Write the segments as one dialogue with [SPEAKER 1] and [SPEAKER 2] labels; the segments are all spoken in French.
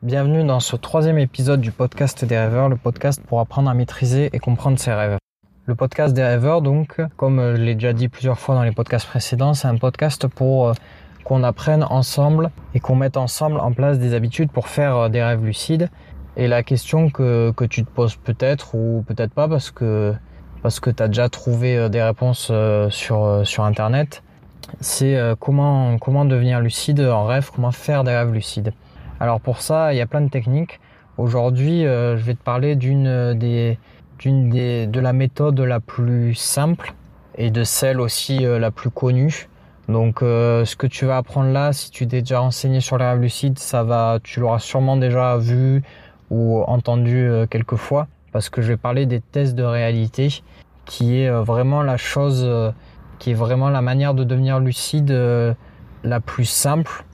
[SPEAKER 1] Bienvenue dans ce troisième épisode du podcast des rêveurs, le podcast pour apprendre à maîtriser et comprendre ses rêves. Le podcast des rêveurs, donc, comme je l'ai déjà dit plusieurs fois dans les podcasts précédents, c'est un podcast pour euh, qu'on apprenne ensemble et qu'on mette ensemble en place des habitudes pour faire euh, des rêves lucides. Et la question que, que tu te poses peut-être ou peut-être pas parce que parce que tu as déjà trouvé euh, des réponses sur, internet, c'est comment devenir lucide en rêve, comment faire des rêves lucides. Alors pour ça, il y a plein de techniques. Aujourd'hui, euh, je vais te parler d'une des, d'une de la méthode la plus simple et de celle aussi euh, la plus connue. Donc euh, ce que tu vas apprendre là, si tu t'es déjà renseigné sur les rêves lucides, ça va, tu l'auras sûrement déjà vu ou entendu quelques fois, parce que je vais parler des tests de réalité, qui est vraiment la chose, qui est vraiment la manière de devenir lucide la plus simple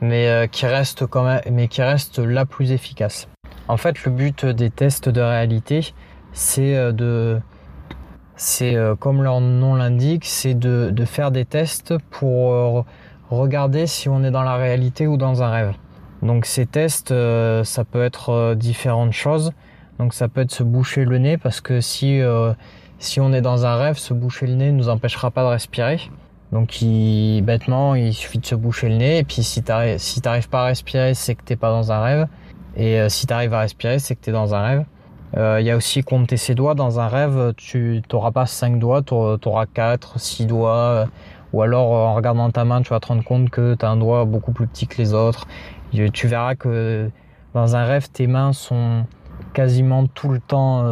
[SPEAKER 1] mais euh, qui reste quand même, mais qui reste la plus efficace. En fait, le but des tests de réalité, c'est euh, de, c'est euh, comme leur nom l'indique, c'est de, faire des tests pour regarder si on est dans la réalité ou dans un rêve. Donc ces tests, ça peut être différentes choses. Donc ça peut être se boucher le nez parce que si si on est dans un rêve, se boucher le nez ne nous empêchera pas de respirer. Donc il, bêtement, il suffit de se boucher le nez et puis si t'arrives pas à respirer, c'est que t'es pas dans un rêve. Et euh, si t'arrives à respirer, c'est que t'es dans un rêve. Euh, il y a aussi compter ses doigts dans un rêve. Tu t'auras pas 5 doigts, tu auras 4, 6 doigts. Euh, ou alors en regardant ta main, tu vas te rendre compte que tu as un doigt beaucoup plus petit que les autres. Tu verras que dans un rêve, tes mains sont quasiment tout le temps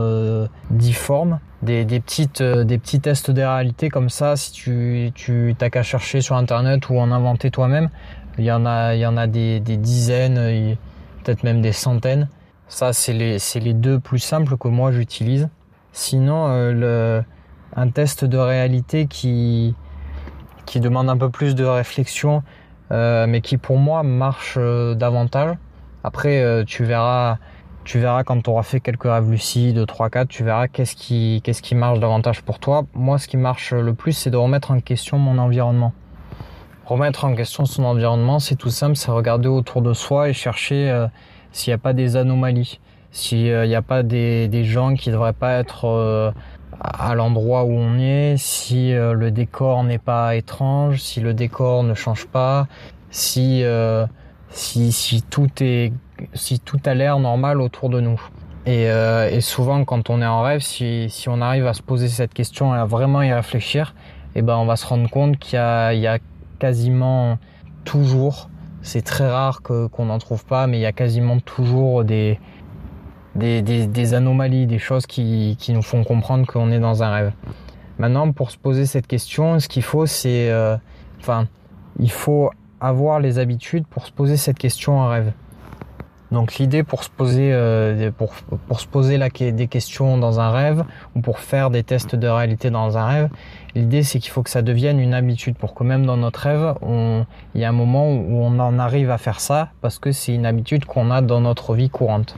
[SPEAKER 1] difformes des, petites, euh, des petits tests de réalité comme ça, si tu, tu t'as qu'à chercher sur internet ou en inventer toi-même, il y en a, il y en a des, dizaines, peut-être même des centaines. Ça, c'est les, c'est les deux plus simples que moi j'utilise. Sinon, euh, un test de réalité qui, qui demande un peu plus de réflexion, euh, mais qui pour moi marche davantage. Après, tu verras tu verras quand tu auras fait quelques rêves lucides, 3-4, tu verras qu'est-ce qui, qui marche davantage pour toi. Moi, ce qui marche le plus, c'est de remettre en question mon environnement. Remettre en question son environnement, c'est tout simple, c'est regarder autour de soi et chercher euh, s'il n'y a pas des anomalies, s'il n'y a pas des, des, gens qui ne devraient pas être euh, à l'endroit où on est, si euh, le décor n'est pas étrange, si le décor ne change pas, si, si, tout est si tout a l'air normal autour de nous. Et, euh, souvent, quand on est en rêve, si, on arrive à se poser cette question et à vraiment y réfléchir, eh ben, on va se rendre compte qu'il y a, quasiment toujours, c'est très rare qu'on n'en trouve pas, mais il y a quasiment toujours des, anomalies, des choses qui, qui, nous font comprendre qu'on est dans un rêve. Maintenant, pour se poser cette question, ce qu'il faut, c'est, euh, enfin, il faut avoir les habitudes pour se poser cette question en rêve. Donc l'idée pour se poser euh, pour, pour se poser des questions dans un rêve ou pour faire des tests de réalité dans un rêve, l'idée c'est qu'il faut que ça devienne une habitude pour que même dans notre rêve, il y a un moment où on en arrive à faire ça parce que c'est une habitude qu'on a dans notre vie courante.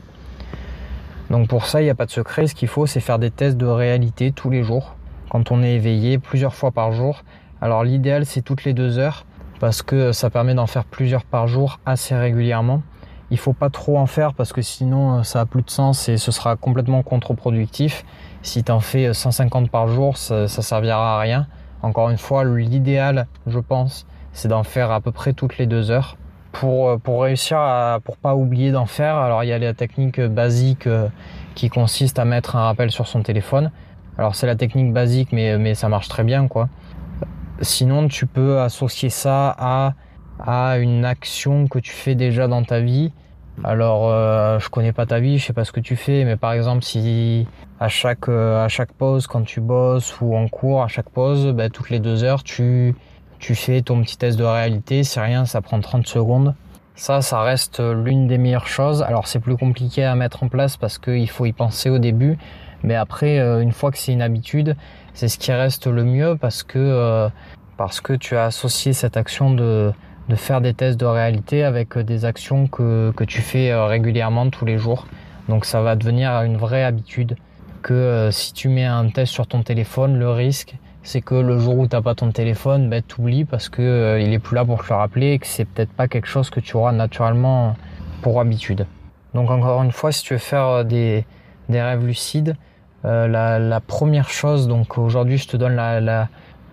[SPEAKER 1] Donc pour ça, il n'y a pas de secret. Ce qu'il faut, c'est faire des tests de réalité tous les jours, quand on est éveillé, plusieurs fois par jour. Alors l'idéal, c'est toutes les deux heures, parce que ça permet d'en faire plusieurs par jour assez régulièrement. Il faut pas trop en faire parce que sinon euh, ça a plus de sens et ce sera complètement contre-productif. Si tu en fais 150 euh, par jour, ça, ça servira à rien. Encore une fois, l'idéal, je pense, c'est d'en faire à peu près toutes les deux heures. Pour, euh, pour réussir à, pour pas oublier d'en faire, alors il y a la technique basique qui consiste à mettre un rappel sur son téléphone. Alors c'est la technique basique, mais, mais ça marche très bien, quoi. Sinon, tu peux associer ça à, une action que tu fais déjà dans ta vie alors, euh, je connais pas ta vie, je sais pas ce que tu fais, mais par exemple, si à chaque euh, pause, quand tu bosses ou en cours, à chaque pause, ben, toutes les deux heures, tu tu fais ton petit test de réalité. C'est rien, ça prend 30 secondes. Ça, ça reste l'une des meilleures choses. Alors, c'est plus compliqué à mettre en place parce qu'il faut y penser au début, mais après, euh, une fois que c'est une habitude, c'est ce qui reste le mieux parce que euh, parce que tu as associé cette action de de faire des tests de réalité avec euh, des actions que, que tu fais euh, régulièrement tous les jours. Donc ça va devenir une vraie habitude que euh, si tu mets un test sur ton téléphone, le risque c'est que le jour où t'as pas ton téléphone, ben, t'oublies parce que il est plus là pour te le rappeler et que c'est peut-être pas quelque chose que tu auras naturellement pour habitude. Donc encore une fois, si tu veux faire des, des rêves lucides, la, la, première chose, donc aujourd'hui je te donne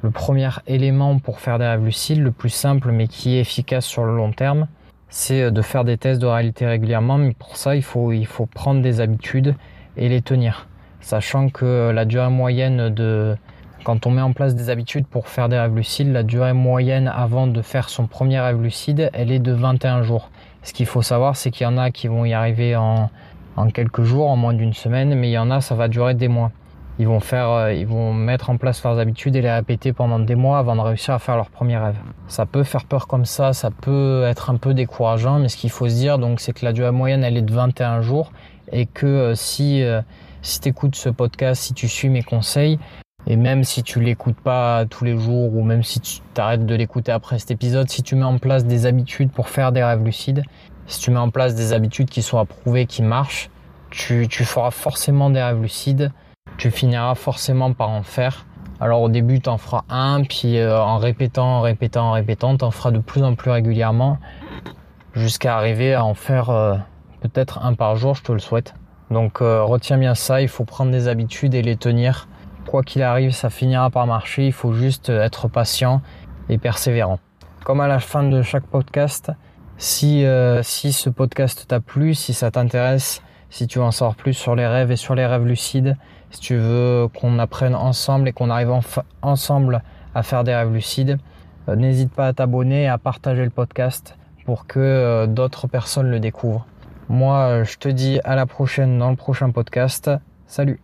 [SPEAKER 1] le premier élément pour faire des rêves lucides, le plus simple mais qui est efficace sur le long terme, c'est de faire des tests de réalité régulièrement. Mais pour ça, il faut, il faut prendre des habitudes et les tenir. Sachant que la durée moyenne de, quand on met en place des habitudes pour faire des rêves lucides, la durée moyenne avant de faire son premier rêve lucide, elle est de 21 jours. Ce qu'il faut savoir, c'est qu'il y en a qui vont y arriver en, en quelques jours, en moins d'une semaine, mais il y en a, ça va durer des mois. Ils vont faire, euh, ils vont mettre en place leurs habitudes et les répéter pendant des mois avant de réussir à faire leur premier rêve. Ça peut faire peur comme ça, ça peut être un peu décourageant, mais ce qu'il faut se dire, donc, c'est que la durée moyenne, elle est de 21 jours et que euh, si, euh, si tu écoutes ce podcast, si tu suis mes conseils, et même si tu l'écoutes pas tous les jours ou même si tu t'arrêtes de l'écouter après cet épisode, si tu mets en place des habitudes pour faire des rêves lucides, si tu mets en place des habitudes qui sont approuvées, qui marchent, tu, tu feras forcément des rêves lucides tu finiras forcément par en faire. Alors au début, tu en feras un, puis euh, en répétant, en répétant, en répétant, tu en feras de plus en plus régulièrement jusqu'à arriver à en faire euh, peut-être un par jour, je te le souhaite. Donc euh, retiens bien ça, il faut prendre des habitudes et les tenir. Quoi qu'il arrive, ça finira par marcher, il faut juste être patient et persévérant. Comme à la fin de chaque podcast, si, si ce podcast t'a plu, si ça t'intéresse, si tu en savoir plus sur les rêves et sur les rêves lucides, si tu veux qu'on apprenne ensemble et qu'on arrive ensemble à faire des rêves lucides, euh, n'hésite pas à t'abonner et à partager le podcast pour que euh, d'autres personnes le découvrent. Moi, euh, je te dis à la prochaine dans le prochain podcast. Salut